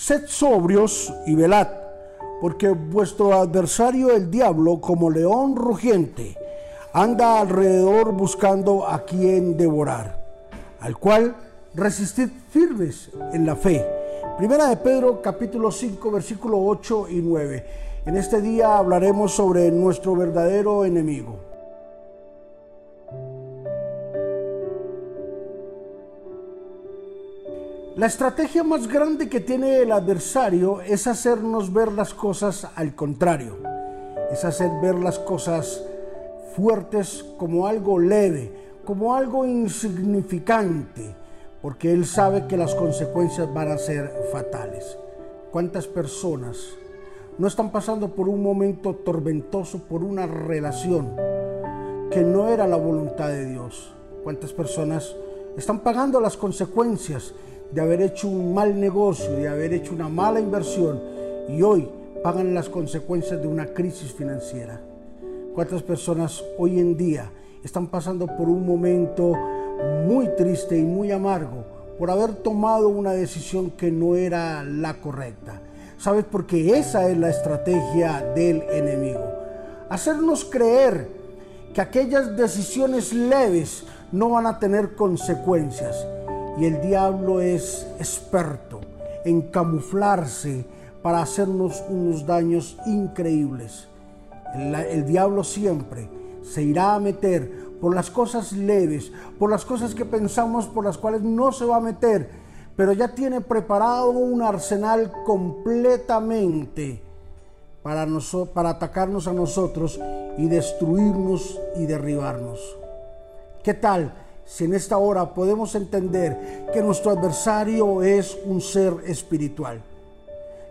Sed sobrios y velad, porque vuestro adversario el diablo, como león rugiente, anda alrededor buscando a quien devorar, al cual resistid firmes en la fe. Primera de Pedro capítulo 5 versículo 8 y 9. En este día hablaremos sobre nuestro verdadero enemigo. La estrategia más grande que tiene el adversario es hacernos ver las cosas al contrario, es hacer ver las cosas fuertes como algo leve, como algo insignificante, porque él sabe que las consecuencias van a ser fatales. ¿Cuántas personas no están pasando por un momento tormentoso, por una relación que no era la voluntad de Dios? ¿Cuántas personas están pagando las consecuencias de haber hecho un mal negocio, de haber hecho una mala inversión y hoy pagan las consecuencias de una crisis financiera. ¿Cuántas personas hoy en día están pasando por un momento muy triste y muy amargo por haber tomado una decisión que no era la correcta? ¿Sabes? Porque esa es la estrategia del enemigo. Hacernos creer que aquellas decisiones leves no van a tener consecuencias y el diablo es experto en camuflarse para hacernos unos daños increíbles. El, diablo siempre se irá a meter por las cosas leves, por las cosas que pensamos por las cuales no se va a meter, pero ya tiene preparado un arsenal completamente para, para atacarnos a nosotros y destruirnos y derribarnos. ¿Qué tal? Si en esta hora podemos entender que nuestro adversario es un ser espiritual,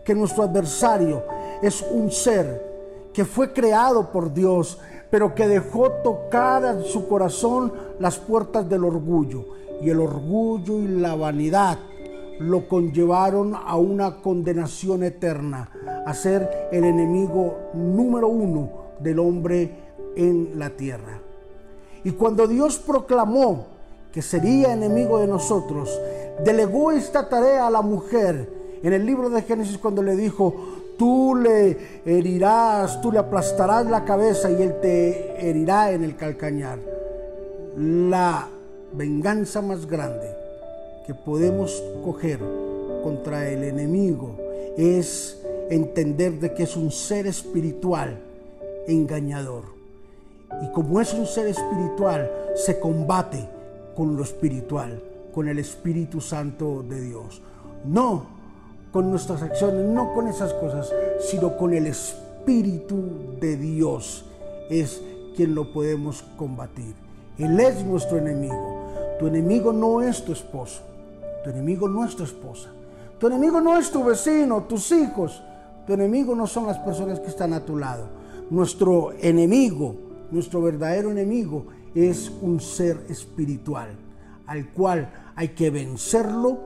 que nuestro adversario es un ser que fue creado por Dios, pero que dejó tocar en su corazón las puertas del orgullo, y el orgullo y la vanidad lo conllevaron a una condenación eterna, a ser el enemigo número uno del hombre en la tierra. Y cuando Dios proclamó que sería enemigo de nosotros, delegó esta tarea a la mujer en el libro de Génesis cuando le dijo, tú le herirás, tú le aplastarás la cabeza y él te herirá en el calcañar. La venganza más grande que podemos coger contra el enemigo es entender de que es un ser espiritual engañador y como es un ser espiritual, se combate con lo espiritual, con el Espíritu Santo de Dios. No con nuestras acciones, no con esas cosas, sino con el Espíritu de Dios es quien lo podemos combatir. Él es nuestro enemigo. Tu enemigo no es tu esposo. Tu enemigo no es tu esposa. Tu enemigo no es tu vecino, tus hijos. Tu enemigo no son las personas que están a tu lado. Nuestro enemigo nuestro verdadero enemigo es un ser espiritual, al cual hay que vencerlo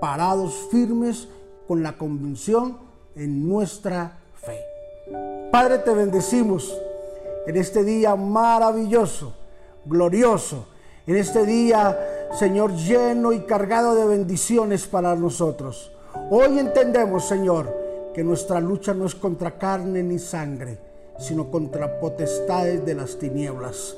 parados firmes con la convicción en nuestra fe. Padre, te bendecimos en este día maravilloso, glorioso, en este día, Señor, lleno y cargado de bendiciones para nosotros. Hoy entendemos, Señor, que nuestra lucha no es contra carne ni sangre, sino contra potestades de las tinieblas.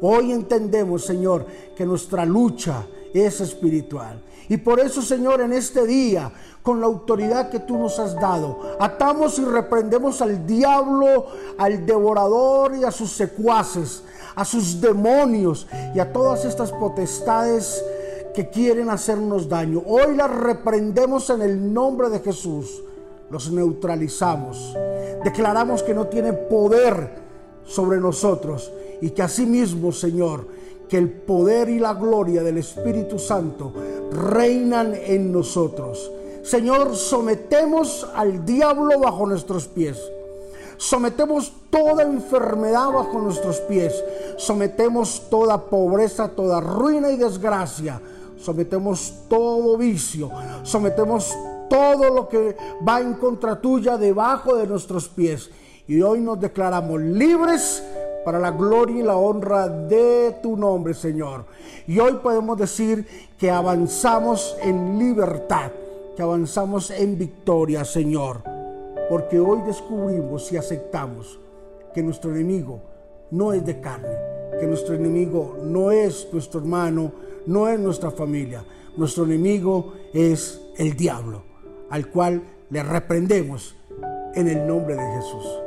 Hoy entendemos, Señor, que nuestra lucha es espiritual. Y por eso, Señor, en este día, con la autoridad que tú nos has dado, atamos y reprendemos al diablo, al devorador y a sus secuaces, a sus demonios y a todas estas potestades que quieren hacernos daño. Hoy las reprendemos en el nombre de Jesús. Los neutralizamos declaramos que no tiene poder sobre nosotros y que asimismo, Señor, que el poder y la gloria del Espíritu Santo reinan en nosotros. Señor, sometemos al diablo bajo nuestros pies. Sometemos toda enfermedad bajo nuestros pies. Sometemos toda pobreza, toda ruina y desgracia. Sometemos todo vicio. Sometemos todo lo que va en contra tuya debajo de nuestros pies. Y hoy nos declaramos libres para la gloria y la honra de tu nombre, Señor. Y hoy podemos decir que avanzamos en libertad, que avanzamos en victoria, Señor, porque hoy descubrimos y aceptamos que nuestro enemigo no es de carne, que nuestro enemigo no es nuestro hermano, no es nuestra familia, nuestro enemigo es el diablo, al cual le reprendemos en el nombre de Jesús.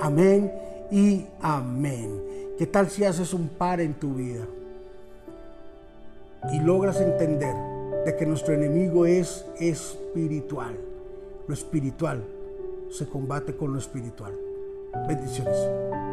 Amén y amén. ¿Qué tal si haces un par en tu vida y logras entender de que nuestro enemigo es espiritual? Lo espiritual se combate con lo espiritual. Bendiciones.